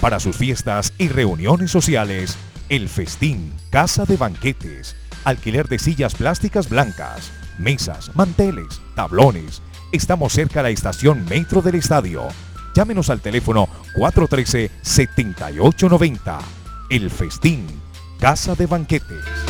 Para sus fiestas y reuniones sociales, El Festín, Casa de Banquetes, alquiler de sillas plásticas blancas, mesas, manteles, tablones. Estamos cerca de la estación Metro del Estadio. Llámenos al teléfono 413-7890. El Festín, Casa de Banquetes.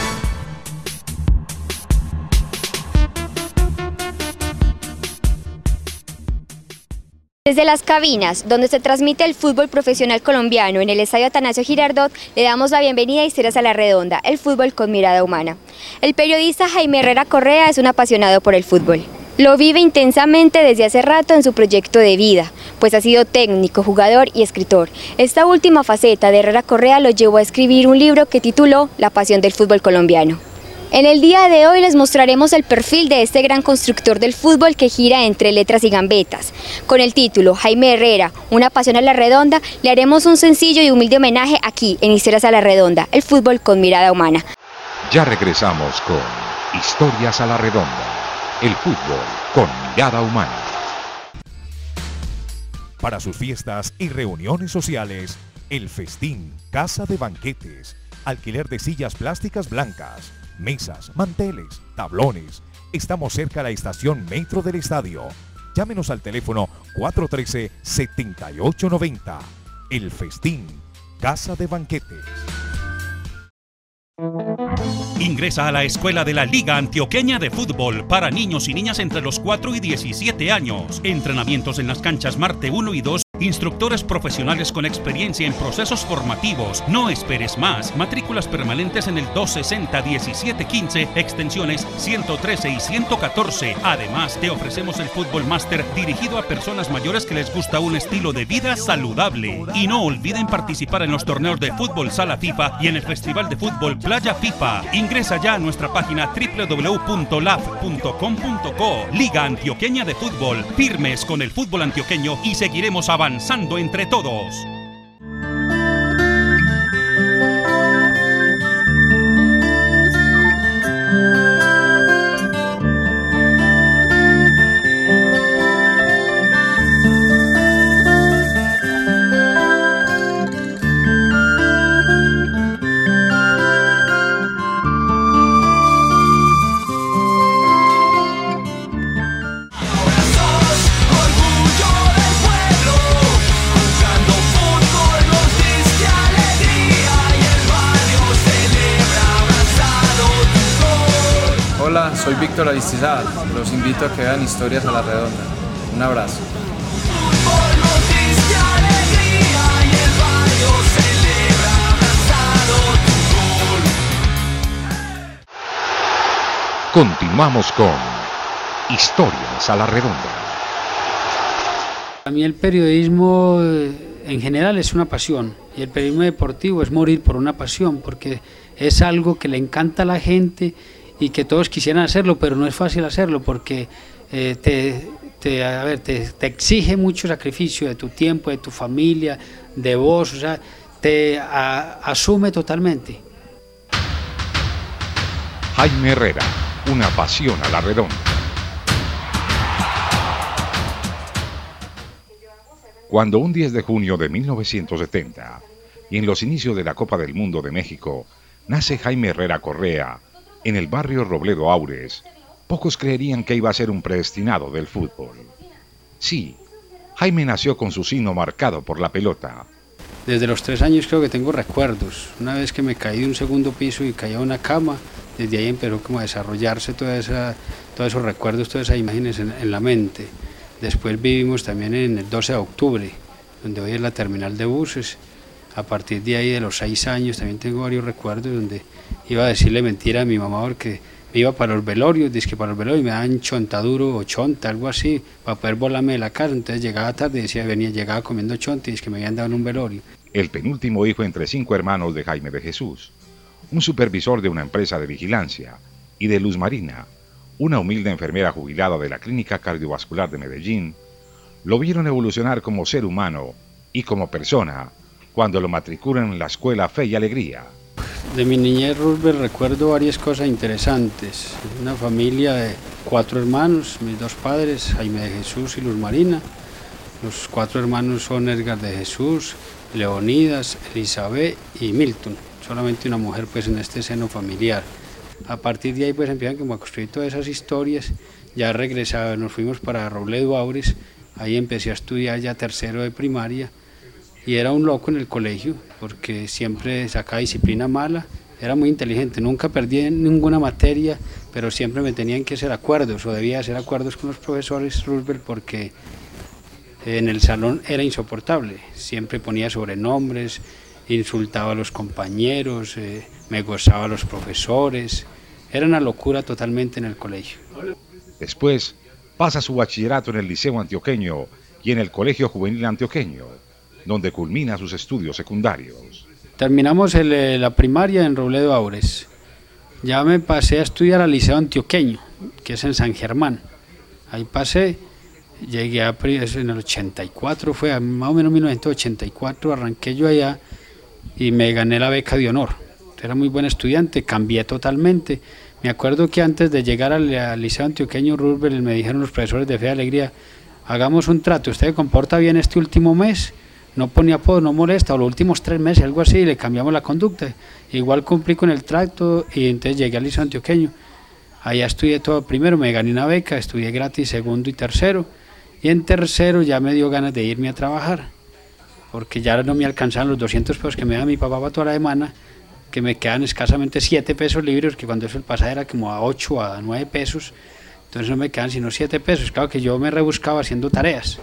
Desde las cabinas, donde se transmite el fútbol profesional colombiano en el Estadio Atanasio Girardot, le damos la bienvenida a Historias a la Redonda, el fútbol con mirada humana. El periodista Jaime Herrera Correa es un apasionado por el fútbol. Lo vive intensamente desde hace rato en su proyecto de vida, pues ha sido técnico, jugador y escritor. Esta última faceta de Herrera Correa lo llevó a escribir un libro que tituló La pasión del fútbol colombiano. En el día de hoy les mostraremos el perfil de este gran constructor del fútbol que gira entre letras y gambetas. Con el título Jaime Herrera, una pasión a la redonda, le haremos un sencillo y humilde homenaje aquí en Historias a la Redonda, el fútbol con mirada humana. Ya regresamos con Historias a la Redonda, el fútbol con mirada humana. Para sus fiestas y reuniones sociales, el festín, casa de banquetes, alquiler de sillas plásticas blancas, mesas, manteles, tablones. Estamos cerca de la estación Metro del Estadio. Llámenos al teléfono 413-7890. El Festín, Casa de Banquetes. Ingresa a la escuela de la Liga Antioqueña de Fútbol para niños y niñas entre los 4 y 17 años. Entrenamientos en las canchas Marte 1 y 2 Instructores profesionales con experiencia en procesos formativos. No esperes más. Matrículas permanentes en el 260-1715, extensiones 113 y 114. Además, te ofrecemos el Fútbol Master dirigido a personas mayores que les gusta un estilo de vida saludable. Y no olviden participar en los torneos de fútbol Sala FIFA y en el Festival de Fútbol Playa FIFA. Ingresa ya a nuestra página www.laf.com.co. Liga Antioqueña de Fútbol. Firmes con el fútbol antioqueño y seguiremos avanzando avanzando entre todos. Los invito a que vean Historias a la Redonda. Un abrazo. Continuamos con Historias a la Redonda. A mí el periodismo eh, en general es una pasión y el periodismo deportivo es morir por una pasión porque es algo que le encanta a la gente y que todos quisieran hacerlo, pero no es fácil hacerlo porque eh, te, te, a ver, te, te, exige mucho sacrificio de tu tiempo, de tu familia, de vos, o sea, te asume totalmente. Jaime Herrera, una pasión a la redonda. Cuando un 10 de junio de 1970, y en los inicios de la Copa del Mundo de México, nace Jaime Herrera Correa, en el barrio Robledo Aures, pocos creerían que iba a ser un predestinado del fútbol. Sí, Jaime nació con su sino marcado por la pelota. Desde los tres años creo que tengo recuerdos. Una vez que me caí de un segundo piso y caí a una cama, desde ahí empezó como a desarrollarse toda esa, todos esos recuerdos, todas esas imágenes en, en la mente. Después vivimos también en el 12 de octubre, donde hoy es la terminal de buses. A partir de ahí, de los seis años, también tengo varios recuerdos donde iba a decirle mentira a mi mamá porque me iba para los velorios, que para los velorios me daban chontaduro o chonta, algo así, para poder volarme de la casa. Entonces llegaba tarde y decía, venía, llegaba comiendo chonta y es que me habían dado en un velorio. El penúltimo hijo entre cinco hermanos de Jaime de Jesús, un supervisor de una empresa de vigilancia, y de Luz Marina, una humilde enfermera jubilada de la Clínica Cardiovascular de Medellín, lo vieron evolucionar como ser humano y como persona cuando lo matriculan en la escuela Fe y Alegría. De mi niñez Roosevelt recuerdo varias cosas interesantes. Una familia de cuatro hermanos, mis dos padres, Jaime de Jesús y Luz Marina. Los cuatro hermanos son Edgar de Jesús, Leonidas, Elizabeth y Milton. Solamente una mujer pues en este seno familiar. A partir de ahí pues empiezan como a construir todas esas historias. Ya regresaba, nos fuimos para Robledo Aures, ahí empecé a estudiar ya tercero de primaria y era un loco en el colegio porque siempre sacaba disciplina mala, era muy inteligente, nunca perdí ninguna materia, pero siempre me tenían que hacer acuerdos o debía hacer acuerdos con los profesores Roosevelt porque en el salón era insoportable, siempre ponía sobrenombres, insultaba a los compañeros, eh, me gozaba a los profesores, era una locura totalmente en el colegio. Después pasa su bachillerato en el Liceo Antioqueño y en el Colegio Juvenil Antioqueño, donde culmina sus estudios secundarios. Terminamos eh, la primaria en Robledo Aures. Ya me pasé a estudiar al Liceo Antioqueño, que es en San Germán. Ahí pasé, llegué a, en el 84, fue más o menos 1984, arranqué yo allá y me gané la beca de honor. Era muy buen estudiante, cambié totalmente. Me acuerdo que antes de llegar al, Liceo Antioqueño Roosevelt me dijeron los profesores de Fe y Alegría, hagamos un trato, usted comporta bien este último mes, no ponía apodo, no molesta, o los últimos tres meses, algo así, le cambiamos la conducta. Igual cumplí con el trato y entonces llegué al Liceo Antioqueño. Allá estudié todo primero, me gané una beca, estudié gratis segundo y tercero, y en tercero ya me dio ganas de irme a trabajar porque ya no me alcanzaban los 200 pesos que me da mi papá para toda la semana, que me quedan escasamente 7 pesos libres, que cuando eso el pasaje era como a 8 a 9 pesos, entonces no me quedan sino 7 pesos. Claro que yo me rebuscaba haciendo tareas,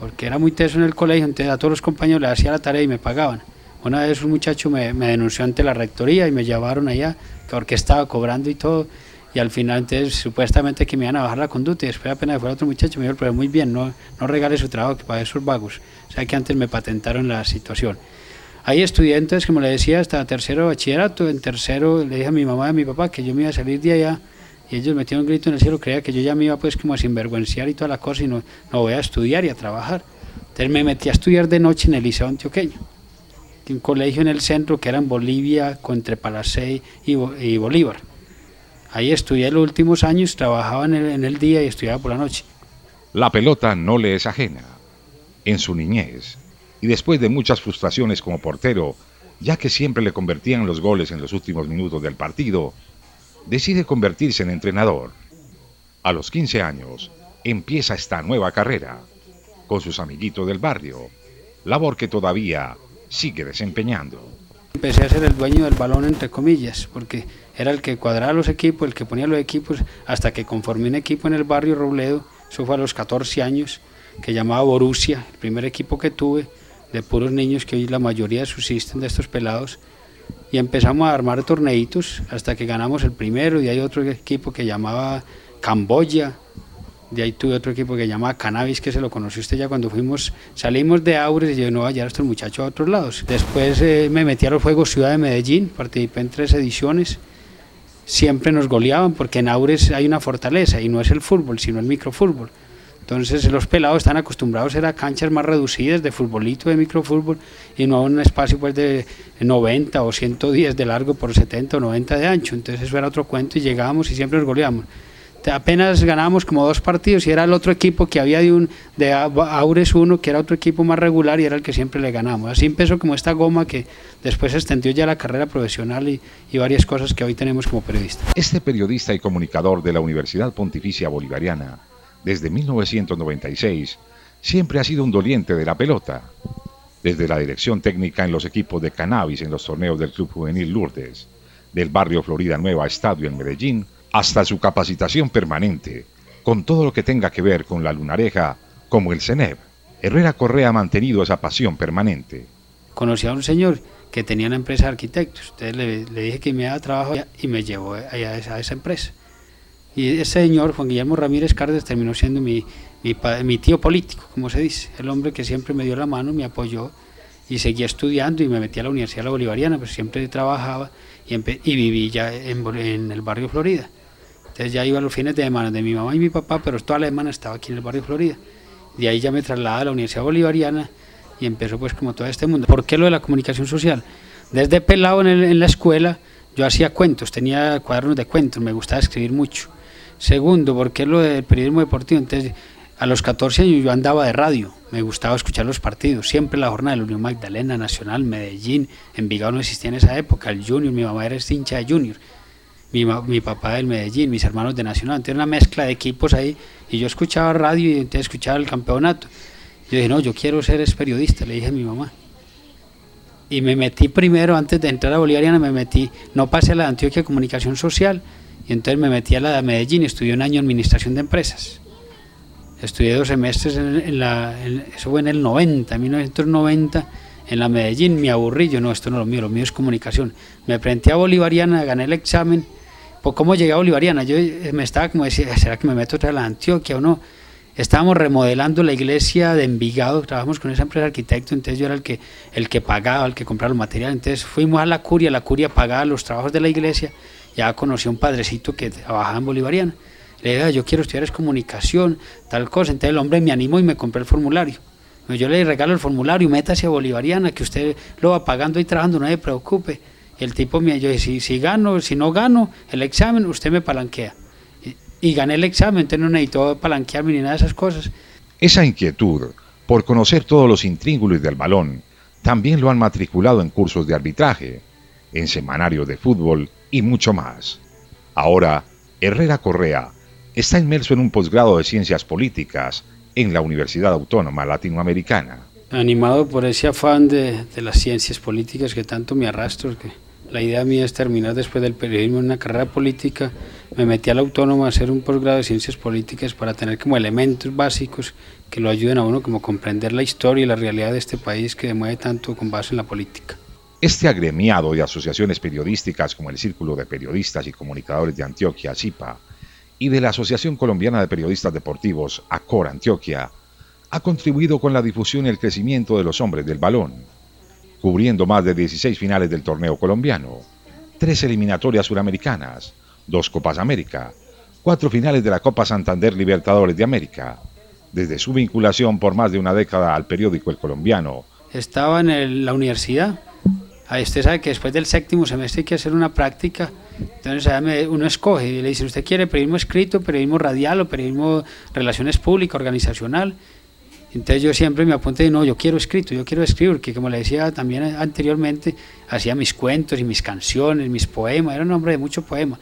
porque era muy teso en el colegio, entonces a todos los compañeros les hacía la tarea y me pagaban. Una vez un muchacho me, me denunció ante la rectoría y me llevaron allá, porque estaba cobrando y todo, y al final entonces supuestamente que me iban a bajar la conducta y después apenas fue otro muchacho me dijo, pero muy bien, no, no regale su trabajo que para esos vagos. O sea que antes me patentaron la situación. Ahí estudié entonces, como le decía, hasta tercero bachillerato. En tercero le dije a mi mamá y a mi papá que yo me iba a salir de allá y ellos metieron un grito en el cielo, creía que yo ya me iba pues como a sinvergüenciar y toda la cosa y no, no voy a estudiar y a trabajar. Entonces me metí a estudiar de noche en el Liceo Antioqueño, un colegio en el centro que era en Bolivia, entre Palacé y, y Bolívar. Ahí estudié los últimos años, trabajaba en el, en el día y estudiaba por la noche. La pelota no le es ajena. En su niñez, y después de muchas frustraciones como portero, ya que siempre le convertían los goles en los últimos minutos del partido, decide convertirse en entrenador. A los 15 años, empieza esta nueva carrera, con sus amiguitos del barrio, labor que todavía sigue desempeñando. Empecé a ser el dueño del balón, entre comillas, porque era el que cuadraba los equipos, el que ponía los equipos, hasta que conformé un equipo en el barrio Robledo, eso fue a los 14 años, que llamaba Borussia, el primer equipo que tuve, de puros niños que hoy la mayoría subsisten de estos pelados, y empezamos a armar torneitos hasta que ganamos el primero, y hay otro equipo que llamaba Camboya, de ahí tuve otro equipo que llamaba Cannabis, que se lo conoció usted ya cuando fuimos, salimos de Aures y yo no, allá estos muchachos a otros lados. Después eh, me metí a los Juegos Ciudad de Medellín, participé en tres ediciones, siempre nos goleaban porque en Aures hay una fortaleza y no es el fútbol, sino el microfútbol. Entonces los pelados están acostumbrados a canchas más reducidas de futbolito, de microfútbol y no a un espacio pues de 90 o 110 de largo por 70 o 90 de ancho. Entonces eso era otro cuento y llegábamos y siempre nos goleamos. Apenas ganábamos como dos partidos y era el otro equipo que había de un de Aures 1 que era otro equipo más regular y era el que siempre le ganamos. Así empezó como esta goma que después extendió ya la carrera profesional y, y varias cosas que hoy tenemos como periodista. Este periodista y comunicador de la Universidad Pontificia Bolivariana, desde 1996, siempre ha sido un doliente de la pelota. Desde la dirección técnica en los equipos de cannabis en los torneos del Club Juvenil Lourdes, del barrio Florida Nueva Estadio en Medellín, hasta su capacitación permanente, con todo lo que tenga que ver con la lunareja, como el CENEB. Herrera Correa ha mantenido esa pasión permanente. Conocí a un señor que tenía una empresa de arquitectos. Entonces le, dije que me daba trabajo y me llevó a esa, empresa. Y ese señor, Juan Guillermo Ramírez Cárdenas, terminó siendo mi, mi, tío político, como se dice, el hombre que siempre me dio la mano, me apoyó y seguía estudiando y me metí a la Universidad de la Bolivariana, pues siempre trabajaba y, y viví ya en, en, el barrio Florida. Entonces ya iba los fines de semana de mi mamá y mi papá, pero toda la semana estaba aquí en el barrio Florida. De ahí ya me trasladé a la Universidad Bolivariana y empezó pues como todo este mundo. ¿Por qué lo de la comunicación social? Desde pelado en, en la escuela yo hacía cuentos, tenía cuadernos de cuentos, me gustaba escribir mucho. Segundo, porque lo del periodismo deportivo, entonces a los 14 años yo andaba de radio, me gustaba escuchar los partidos, siempre la jornada de la Unión Magdalena, Nacional, Medellín, Envigado no existía en esa época, el Junior, mi mamá era hincha de Junior, mi, papá del Medellín, mis hermanos de Nacional, entonces una mezcla de equipos ahí, y yo escuchaba radio y entonces escuchaba el campeonato. Yo dije, no, yo quiero ser periodista, le dije a mi mamá. Y me metí primero, antes de entrar a Bolivariana, me metí, no pasé a la Antioquia Comunicación Social, y entonces me metí a la de Medellín y estudié un año en Administración de Empresas. Estudié dos semestres, en, la, eso fue en el 90, en 1990, en la Medellín, me aburrí, yo no, esto no es lo mío, lo mío es comunicación. Me presenté a Bolivariana, gané el examen. ¿Por cómo llegué a Bolivariana? Yo eh, me estaba como decía, ¿será que me meto otra a la Antioquia o no? Estábamos remodelando la iglesia de Envigado, trabajamos con esa empresa de arquitecto, entonces yo era el que, el que pagaba, el que compraba los materiales. Entonces fuimos a la curia, la curia pagaba los trabajos de la iglesia ya conocí a un padrecito que trabajaba en Bolivariana. Le dije, yo quiero estudiar es comunicación, tal cosa. Entonces el hombre me animó y me compré el formulario. Yo le regalo el formulario, métase a Bolivariana, que usted lo va pagando y trabajando, no se preocupe. El tipo me yo dije, si, gano, si no gano el examen, usted me palanquea. Y, y gané el examen, entonces no necesito palanquearme ni nada de esas cosas. Esa inquietud por conocer todos los intríngulos del balón también lo han matriculado en cursos de arbitraje, en semanarios de fútbol y mucho más. Ahora, Herrera Correa está inmerso en un posgrado de Ciencias Políticas en la Universidad Autónoma Latinoamericana. Animado por ese afán de, las ciencias políticas que tanto me arrastro, que la idea mía es terminar después del periodismo en una carrera política, me metí a la Autónoma a hacer un posgrado de Ciencias Políticas para tener como elementos básicos que lo ayuden a uno como comprender la historia y la realidad de este país que mueve tanto con base en la política. Este agremiado de asociaciones periodísticas como el Círculo de Periodistas y Comunicadores de Antioquia, CIPA, y de la Asociación Colombiana de Periodistas Deportivos, ACOR Antioquia, ha contribuido con la difusión y el crecimiento de los hombres del balón, cubriendo más de 16 finales del torneo colombiano, tres eliminatorias suramericanas, dos Copas América, cuatro finales de la Copa Santander Libertadores de América. Desde su vinculación por más de una década al periódico El Colombiano. Estaba en la universidad Ahí usted sabe que después del séptimo semestre hay que hacer una práctica, entonces uno escoge y le dice, ¿usted quiere periodismo escrito, periodismo radial o periodismo relaciones públicas, organizacional? Entonces yo siempre me apunté, no, yo quiero escrito, yo quiero escribir, porque como le decía también anteriormente, hacía mis cuentos y mis canciones, mis poemas, era un hombre de mucho poema.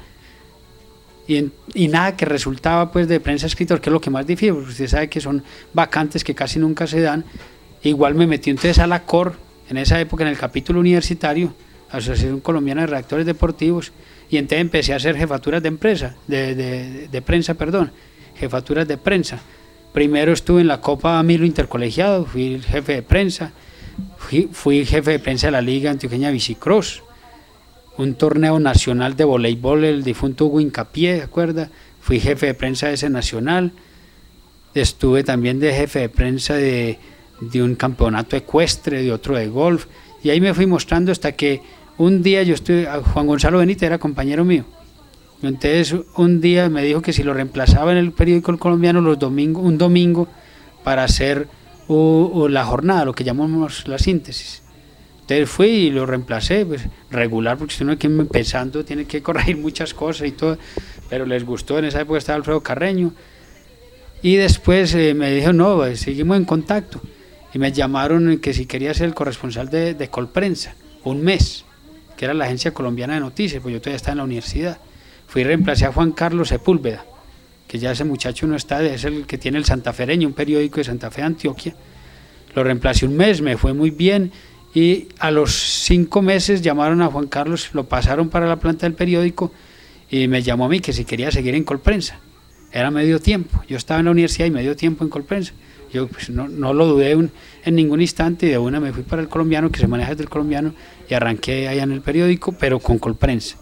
Y, y, nada que resultaba pues de prensa escritor, que es lo que más difícil, usted sabe que son vacantes que casi nunca se dan. Igual me metí entonces a la COR, en esa época en el capítulo universitario, Asociación Colombiana de Reactores Deportivos, y entonces empecé a hacer jefaturas de empresa, de, prensa, perdón, jefaturas de prensa. Primero estuve en la Copa Milo Intercolegiado, fui jefe de prensa, fui, fui jefe de prensa de la Liga Antioqueña Bicicross, un torneo nacional de voleibol, el difunto Hugo Incapié, ¿de acuerdo? Fui jefe de prensa de ese nacional, estuve también de jefe de prensa de de un campeonato ecuestre, de otro de golf, y ahí me fui mostrando hasta que un día yo estoy, Juan Gonzalo Benítez era compañero mío, entonces un día me dijo que si lo reemplazaba en el periódico colombiano los domingos, un domingo para hacer la jornada, lo que llamamos la síntesis. Entonces fui y lo reemplacé, pues regular, porque si uno aquí empezando tiene que corregir muchas cosas y todo, pero les gustó, en esa época estaba Alfredo Carreño. Y después eh, me dijo, no, pues, seguimos en contacto y me llamaron que si quería ser el corresponsal de, de Colprensa, un mes, que era la agencia colombiana de noticias, pues yo todavía estaba en la universidad. Fui y reemplacé a Juan Carlos Sepúlveda, que ya ese muchacho no está, es el que tiene el Santafereño, un periódico de Santa Fe, Antioquia. Lo reemplacé un mes, me fue muy bien y a los cinco meses llamaron a Juan Carlos, lo pasaron para la planta del periódico y me llamó a mí que si quería seguir en Colprensa. Era medio tiempo, yo estaba en la universidad y medio tiempo en Colprensa. Yo pues, no, no, lo dudé en ningún instante y de una me fui para el colombiano, que se maneja desde el colombiano, y arranqué allá en el periódico, pero con Colprensa.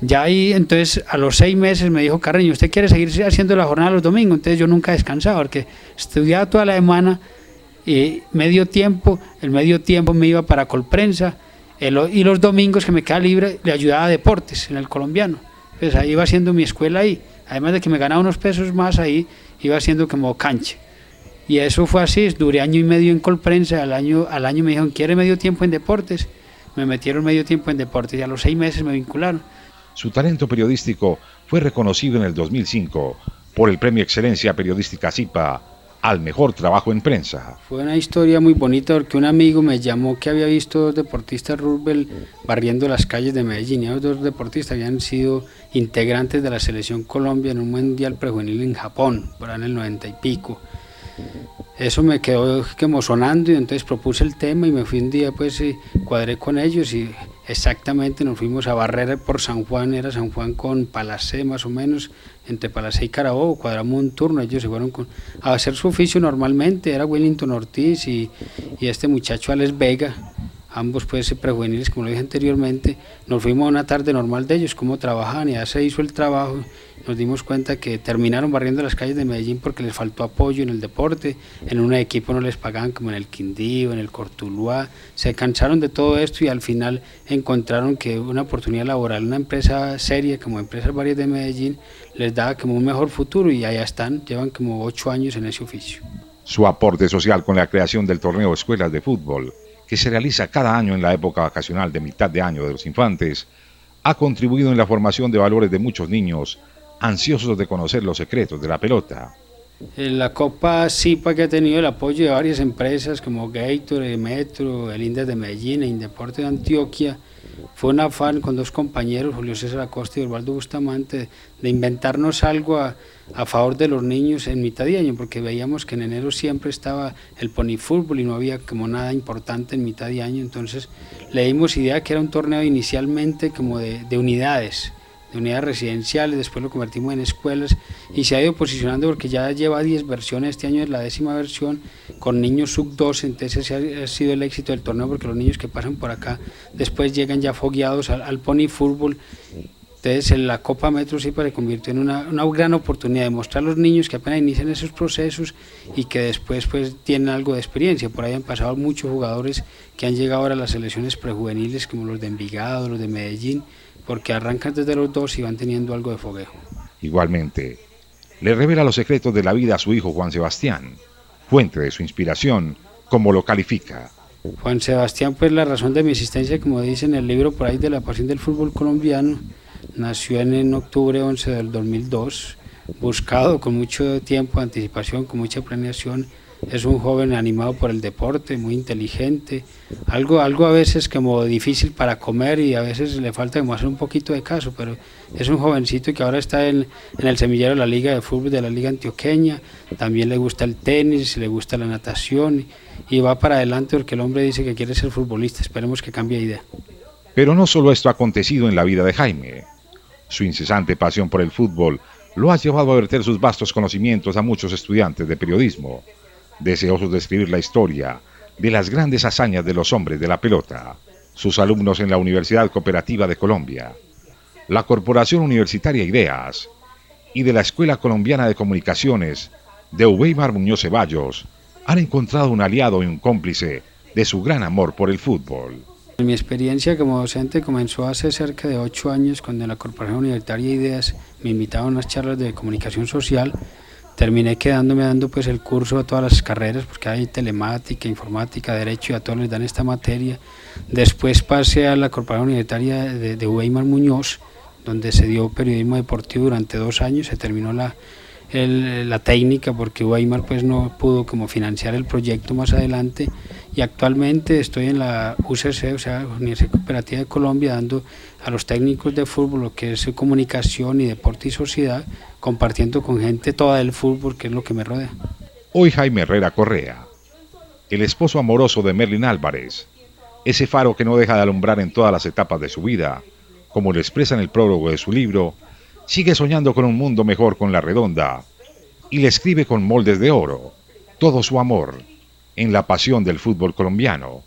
Ya ahí, entonces, a los seis meses me dijo, Carreño, ¿usted quiere seguir haciendo la jornada los domingos? Entonces yo nunca descansaba, porque estudiaba toda la semana, y medio tiempo, el medio tiempo me iba para Colprensa, y los domingos que me quedaba libre le ayudaba a deportes en el colombiano. Pues ahí iba haciendo mi escuela ahí, además de que me ganaba unos pesos más ahí, iba haciendo como cancha. Y eso fue así, duré año y medio en Colprensa, al año, al año me dijeron, ¿quiere medio tiempo en deportes? Me metieron medio tiempo en deportes y a los seis meses me vincularon. Su talento periodístico fue reconocido en el 2005 por el Premio Excelencia Periodística CIPA al mejor trabajo en prensa. Fue una historia muy bonita porque un amigo me llamó que había visto dos deportistas Rubel barriendo las calles de Medellín. Y esos dos deportistas habían sido integrantes de la selección Colombia en un mundial prejuvenil en Japón, por en el 90 y pico eso me quedó como sonando y entonces propuse el tema y me fui un día pues cuadré con ellos y exactamente nos fuimos a barrer por San Juan, era San Juan con Palacé más o menos, entre Palacé y Carabobo, cuadramos un turno, ellos se fueron a hacer su oficio normalmente, era Wellington Ortiz y, y este muchacho Alex Vega, ambos pues prejuveniles, como lo dije anteriormente, nos fuimos a una tarde normal de ellos, cómo trabajaban y ya se hizo el trabajo, nos dimos cuenta que terminaron barriendo las calles de Medellín porque les faltó apoyo en el deporte, en un equipo no les pagaban como en el Quindío, en el Cortuluá, se cansaron de todo esto y al final encontraron que una oportunidad laboral, una empresa seria como Empresas Varias de Medellín, les daba como un mejor futuro y allá están, llevan como ocho años en ese oficio. Su aporte social con la creación del torneo Escuelas de Fútbol que se realiza cada año en la época vacacional de mitad de año de los infantes, ha contribuido en la formación de valores de muchos niños ansiosos de conocer los secretos de la pelota. La Copa SIPA que ha tenido el apoyo de varias empresas como Gatorade, Metro, el Indes de Medellín, e Indeporte de Antioquia, fue un afán con dos compañeros, Julio César Acosta y Osvaldo Bustamante, de inventarnos algo a, favor de los niños en mitad de año, porque veíamos que en enero siempre estaba el pony fútbol y no había como nada importante en mitad de año, entonces le dimos idea que era un torneo inicialmente como de unidades, de unidades residenciales, después lo convertimos en escuelas y se ha ido posicionando porque ya lleva 10 versiones, este año es la décima versión con niños sub 12, entonces ese ha sido el éxito del torneo porque los niños que pasan por acá después llegan ya fogueados al, pony fútbol. Entonces en la Copa Metro sí se convirtió en una, una, gran oportunidad de mostrar a los niños que apenas inician esos procesos y que después pues tienen algo de experiencia. Por ahí han pasado muchos jugadores que han llegado ahora a las selecciones prejuveniles como los de Envigado, los de Medellín, porque arrancan desde los dos y van teniendo algo de fogueo. Igualmente, le revela los secretos de la vida a su hijo Juan Sebastián, fuente de su inspiración, como lo califica. Juan Sebastián, pues la razón de mi existencia, como dice en el libro por ahí de la pasión del fútbol colombiano, nació en, en octubre 11 del 2002, buscado con mucho tiempo de anticipación, con mucha planeación. Es un joven animado por el deporte, muy inteligente, algo, algo a veces como difícil para comer y a veces le falta como hacer un poquito de caso, pero es un jovencito que ahora está en, el semillero de la Liga de Fútbol de la Liga Antioqueña, también le gusta el tenis, le gusta la natación y va para adelante porque el hombre dice que quiere ser futbolista, esperemos que cambie de idea. Pero no solo esto ha acontecido en la vida de Jaime, su incesante pasión por el fútbol lo ha llevado a verter sus vastos conocimientos a muchos estudiantes de periodismo deseosos de escribir la historia de las grandes hazañas de los hombres de la pelota, sus alumnos en la Universidad Cooperativa de Colombia, la Corporación Universitaria Ideas y de la Escuela Colombiana de Comunicaciones de Uweimar Muñoz Ceballos han encontrado un aliado y un cómplice de su gran amor por el fútbol. Mi experiencia como docente comenzó hace cerca de ocho años cuando en la Corporación Universitaria Ideas me invitaban a unas charlas de comunicación social. Terminé quedándome dando pues el curso a todas las carreras porque hay telemática, informática, derecho y a todos les dan esta materia. Después pasé a la Corporación Universitaria de, de Weimar Muñoz, donde se dio periodismo deportivo durante dos años, se terminó la, la técnica porque Weimar pues no pudo como financiar el proyecto más adelante y actualmente estoy en la UCC, o sea, Universidad Cooperativa de Colombia, dando a los técnicos de fútbol lo que es comunicación y deporte y sociedad, compartiendo con gente toda del fútbol, que es lo que me rodea. Hoy Jaime Herrera Correa, el esposo amoroso de Merlin Álvarez, ese faro que no deja de alumbrar en todas las etapas de su vida, como lo expresa en el prólogo de su libro, sigue soñando con un mundo mejor con la redonda y le escribe con moldes de oro todo su amor en la pasión del fútbol colombiano.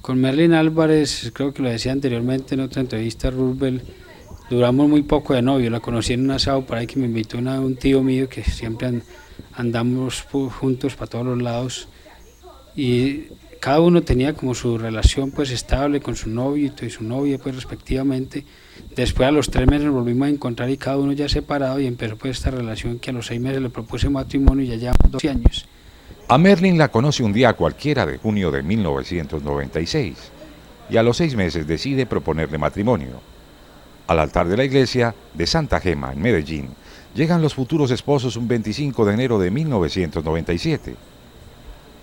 Con Merlin Álvarez, creo que lo decía anteriormente en otra entrevista, Rubel, duramos muy poco de novio, la conocí en un asado por ahí que me invitó un tío mío que siempre andamos juntos para todos los lados y cada uno tenía como su relación pues estable con su novio y su novia pues respectivamente. Después a los tres meses nos volvimos a encontrar y cada uno ya separado y empezó pues esta relación que a los seis meses le propuse matrimonio y ya llevamos 12 años. A Merlin la conoce un día cualquiera de junio de 1996 y a los seis meses decide proponerle matrimonio. Al altar de la iglesia de Santa Gema en Medellín llegan los futuros esposos un 25 de enero de 1997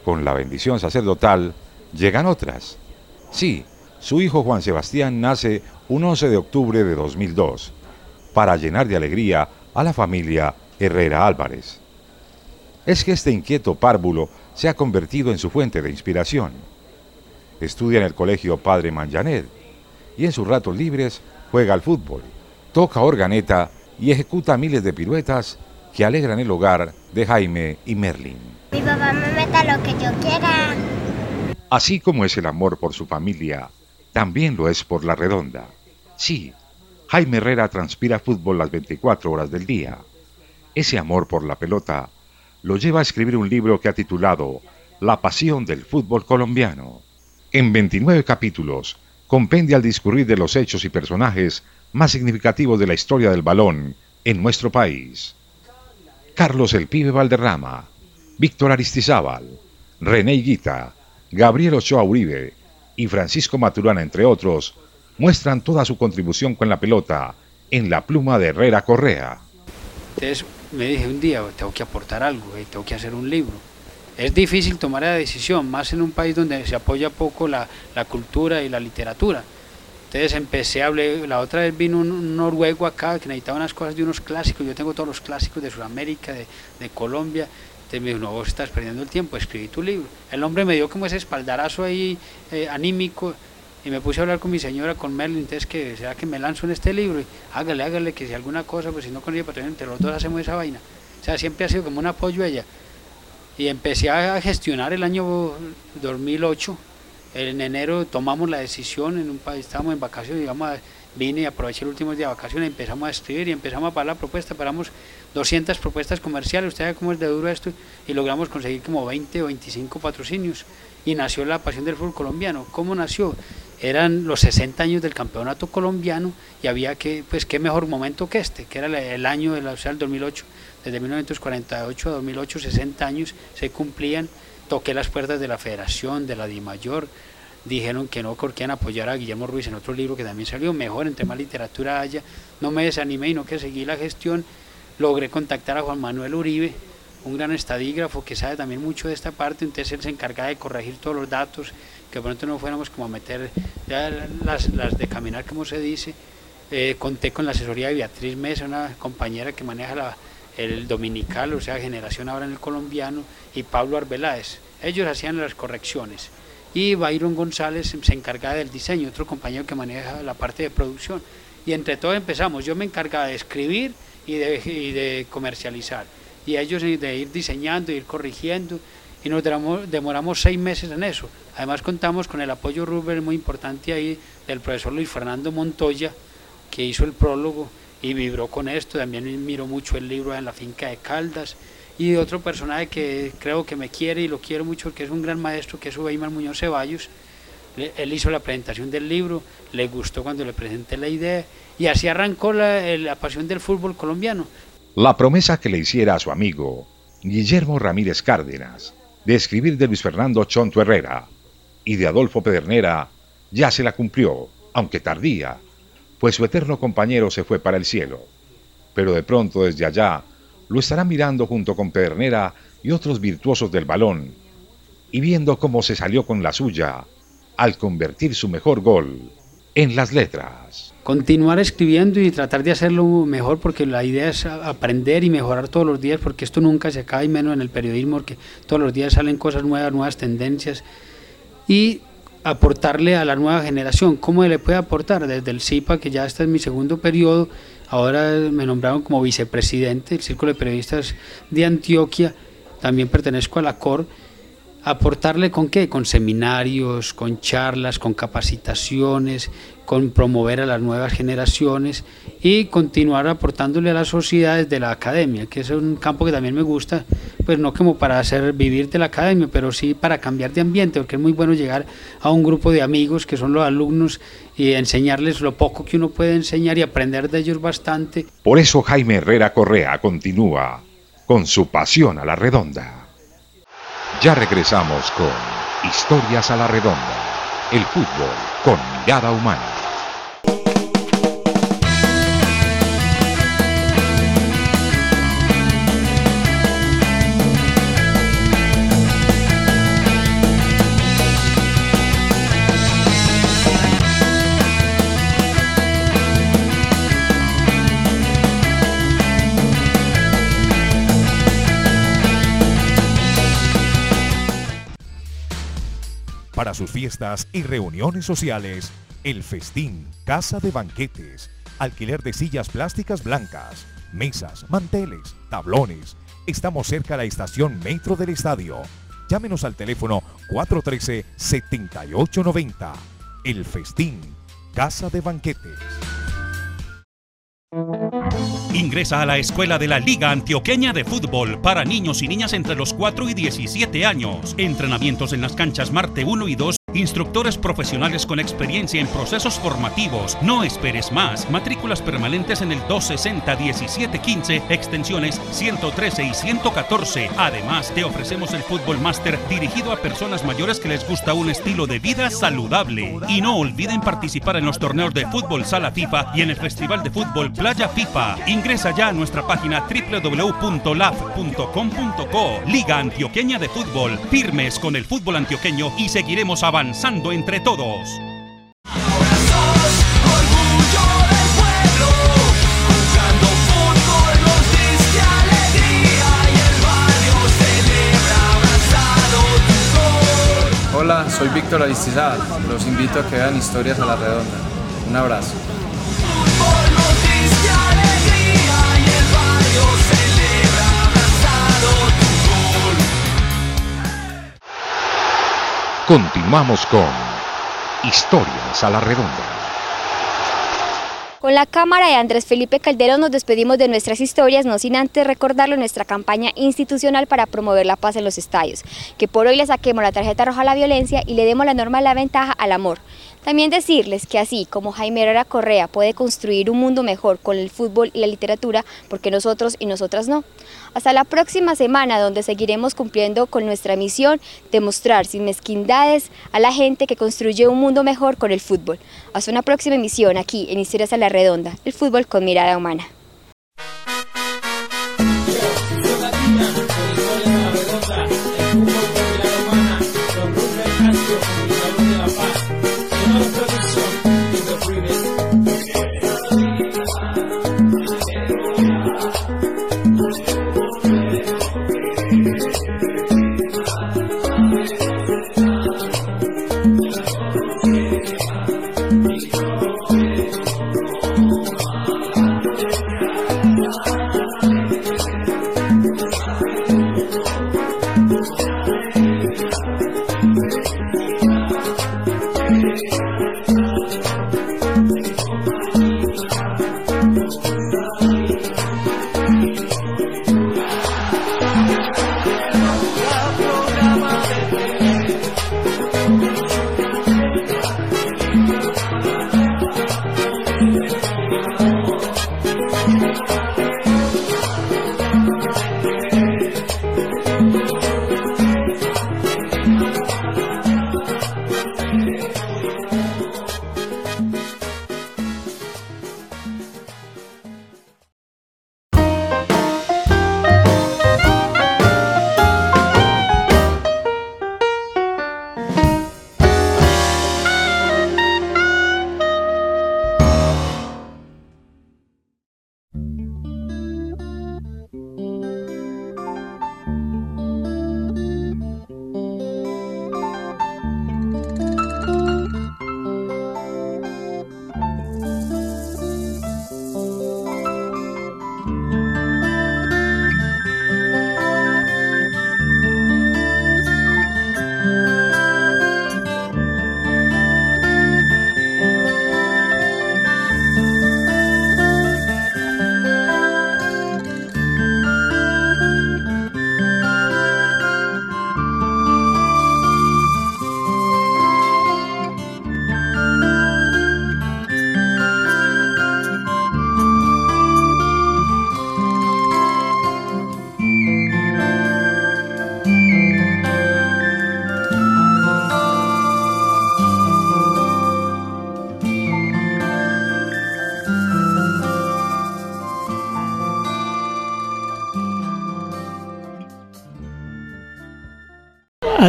con la bendición sacerdotal llegan otras. Sí, su hijo Juan Sebastián nace un 11 de octubre de 2002 para llenar de alegría a la familia Herrera Álvarez. Es que este inquieto párvulo se ha convertido en su fuente de inspiración. Estudia en el colegio Padre Manjanet y en sus ratos libres juega al fútbol, toca organeta y ejecuta miles de piruetas que alegran el hogar de Jaime y Merlin. Mi papá me meta lo que yo quiera. Así como es el amor por su familia, también lo es por la redonda. Sí, Jaime Herrera transpira fútbol las 24 horas del día. Ese amor por la pelota lo lleva a escribir un libro que ha titulado La pasión del fútbol colombiano. En 29 capítulos, compendia el discurrir de los hechos y personajes más significativos de la historia del balón en nuestro país. Carlos el Pibe Valderrama, Víctor Aristizábal, René Guita, Gabriel Ochoa Uribe y Francisco Maturana, entre otros, muestran toda su contribución con la pelota en la pluma de Herrera Correa. Entonces me dije un día, tengo que aportar algo, tengo que hacer un libro. Es difícil tomar la decisión, más en un país donde se apoya poco la, cultura y la literatura. Entonces empecé a hablar, la otra vez vino un, noruego acá que necesitaba unas cosas de unos clásicos, yo tengo todos los clásicos de Sudamérica, de, de Colombia, entonces me dijo, no, vos estás perdiendo el tiempo, escribí tu libro. El hombre me dio como ese espaldarazo ahí eh, anímico y me puse a hablar con mi señora, con Merlin, entonces que será que me lanzo en este libro y hágale, hágale, que si alguna cosa, pues si no con ella, pues entre los dos hacemos esa vaina. O sea, siempre ha sido como un apoyo a ella. Y empecé a gestionar el año 2008. En enero tomamos la decisión, en un país estábamos en vacaciones, digamos, vine y aproveché el último día de vacaciones, empezamos a escribir y empezamos a pagar la propuesta, paramos 200 propuestas comerciales, usted sabe cómo es de duro esto, y logramos conseguir como 20 o 25 patrocinios. Y nació la pasión del fútbol colombiano. ¿Cómo nació? Eran los 60 años del campeonato colombiano y había que, pues qué mejor momento que este, que era el año de la, o sea, el 2008. Desde 1948 a 2008, 60 años se cumplían. Toqué las puertas de la federación, de la DIMAYOR, dijeron que no querían apoyar a Guillermo Ruiz en otro libro que también salió mejor, en tema literatura haya. No me desanimé y no que seguí la gestión logré contactar a Juan Manuel Uribe, un gran estadígrafo que sabe también mucho de esta parte, entonces él se encarga de corregir todos los datos, que pronto no fuéramos como a meter las, de caminar, como se dice. Eh, conté con la asesoría de Beatriz Mesa, una compañera que maneja el dominical, o sea, generación ahora en el colombiano, y Pablo Arbeláez. Ellos hacían las correcciones. Y Byron González se encargaba del diseño, otro compañero que maneja la parte de producción. Y entre todos empezamos. Yo me encargaba de escribir, y de, comercializar. Y ellos de ir diseñando, ir corrigiendo, y nos demoramos, seis meses en eso. Además contamos con el apoyo Rubén muy importante ahí del profesor Luis Fernando Montoya, que hizo el prólogo y vibró con esto, también miró mucho el libro en la finca de Caldas, y otro personaje que creo que me quiere y lo quiero mucho, que es un gran maestro, que es Uweimar Muñoz Ceballos, él hizo la presentación del libro, le gustó cuando le presenté la idea y así arrancó la, pasión del fútbol colombiano. La promesa que le hiciera a su amigo Guillermo Ramírez Cárdenas de escribir de Luis Fernando Chonto Herrera y de Adolfo Pedernera ya se la cumplió, aunque tardía, pues su eterno compañero se fue para el cielo. Pero de pronto desde allá lo estará mirando junto con Pedernera y otros virtuosos del balón y viendo cómo se salió con la suya al convertir su mejor gol en las letras. Continuar escribiendo y tratar de hacerlo mejor porque la idea es aprender y mejorar todos los días porque esto nunca se acaba y menos en el periodismo porque todos los días salen cosas nuevas, nuevas tendencias y aportarle a la nueva generación. ¿Cómo le puede aportar? Desde el CIPA, que ya está en mi segundo periodo, ahora me nombraron como vicepresidente del Círculo de Periodistas de Antioquia, también pertenezco a la COR aportarle con qué? Con seminarios, con charlas, con capacitaciones, con promover a las nuevas generaciones y continuar aportándole a la sociedad desde la academia, que es un campo que también me gusta, pues no como para hacer vivir de la academia, pero sí para cambiar de ambiente, porque es muy bueno llegar a un grupo de amigos que son los alumnos y enseñarles lo poco que uno puede enseñar y aprender de ellos bastante. Por eso Jaime Herrera Correa continúa con su pasión a la redonda. Ya regresamos con Historias a la Redonda, el fútbol con mirada humana. Para sus fiestas y reuniones sociales, el Festín, Casa de Banquetes, alquiler de sillas plásticas blancas, mesas, manteles, tablones. Estamos cerca de la estación Metro del Estadio. Llámenos al teléfono 413-7890. El Festín, Casa de Banquetes. Ingresa a la escuela de la Liga Antioqueña de Fútbol para niños y niñas entre los 4 y 17 años. Entrenamientos en las canchas Marte 1 y 2 Instructores profesionales con experiencia en procesos formativos. No esperes más. Matrículas permanentes en el 260-1715, extensiones 113 y 114. Además, te ofrecemos el Fútbol Master dirigido a personas mayores que les gusta un estilo de vida saludable. Y no olviden participar en los torneos de fútbol Sala FIFA y en el Festival de Fútbol Playa FIFA. Ingresa ya a nuestra página www.laf.com.co. Liga Antioqueña de Fútbol. Firmes con el fútbol antioqueño y seguiremos avanzando entre todos. Hola, soy Víctor Aristizada. Los invito a que vean Historias a la Redonda. Un abrazo. Continuamos con Historias a la Redonda. Con la cámara de Andrés Felipe Calderón nos despedimos de nuestras historias, no sin antes recordarlo nuestra campaña institucional para promover la paz en los estadios, que por hoy le saquemos la tarjeta roja a la violencia y le demos la norma la ventaja al amor. También decirles que así como Jaime Herrera Correa puede construir un mundo mejor con el fútbol y la literatura, porque nosotros y nosotras no. Hasta la próxima semana donde seguiremos cumpliendo con nuestra misión de mostrar sin mezquindades a la gente que construye un mundo mejor con el fútbol. Hasta una próxima emisión aquí en Historias a la Redonda, el fútbol con mirada humana.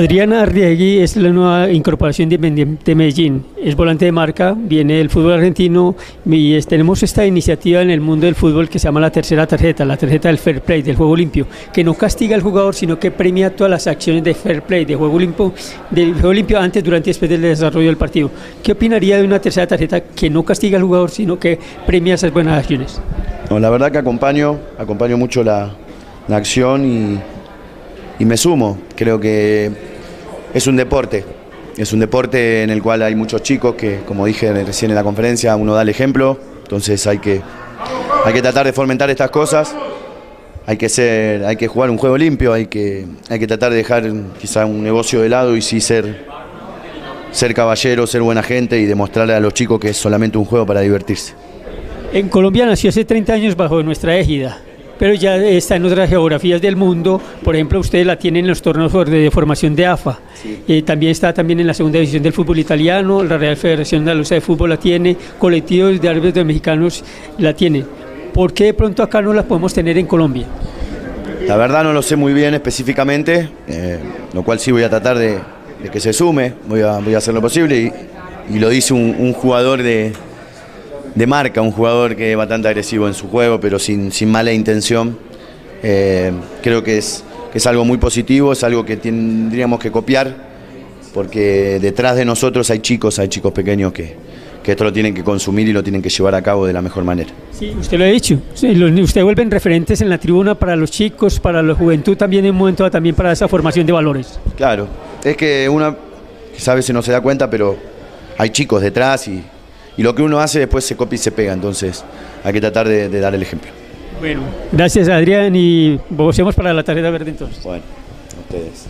Adriana Arriegui es la nueva incorporación de Independiente Medellín. Es volante de marca, viene del fútbol argentino y tenemos esta iniciativa en el mundo del fútbol que se llama la tercera tarjeta, la tarjeta del fair play, del juego limpio, que no castiga al jugador, sino que premia todas las acciones de fair play, de juego limpio, del juego limpio antes, durante y después del desarrollo del partido. ¿Qué opinaría de una tercera tarjeta que no castiga al jugador, sino que premia esas buenas acciones? la verdad que acompaño, acompaño mucho la, la acción y y me sumo. Creo que es un deporte, es un deporte en el cual hay muchos chicos que, como dije recién en la conferencia, uno da el ejemplo, entonces hay que, hay que tratar de fomentar estas cosas. Hay que, ser, hay que jugar un juego limpio, hay que, hay que tratar de dejar quizá un negocio de lado y sí ser, ser caballero, ser buena gente y demostrarle a los chicos que es solamente un juego para divertirse. En Colombia nació hace 30 años bajo nuestra égida pero ya está en otras geografías del mundo. Por ejemplo, ustedes la tienen en los torneos de formación de AFA. y también está también en la segunda división del fútbol italiano, la Real Federación de de Fútbol la tiene, colectivos de árbitros mexicanos la tiene. ¿Por qué de pronto acá no la podemos tener en Colombia? La verdad no lo sé muy bien específicamente, eh, lo cual sí voy a tratar de, que se sume, voy a, voy a hacer lo posible y, lo dice un jugador de, de marca, un jugador que es bastante agresivo en su juego, pero sin, sin mala intención. Eh, creo que es, es algo muy positivo, es algo que tendríamos que copiar, porque detrás de nosotros hay chicos, hay chicos pequeños que, que esto lo tienen que consumir y lo tienen que llevar a cabo de la mejor manera. Sí, usted lo ha dicho. usted vuelven referentes en la tribuna para los chicos, para la juventud también en un momento también para esa formación de valores. Claro, es que una quizás a veces no se da cuenta, pero hay chicos detrás y, y lo que uno hace después se copia y se pega, entonces hay que tratar de, dar el ejemplo. Bueno, gracias Adrián y vamos para la tarjeta verde entonces. Bueno, ustedes.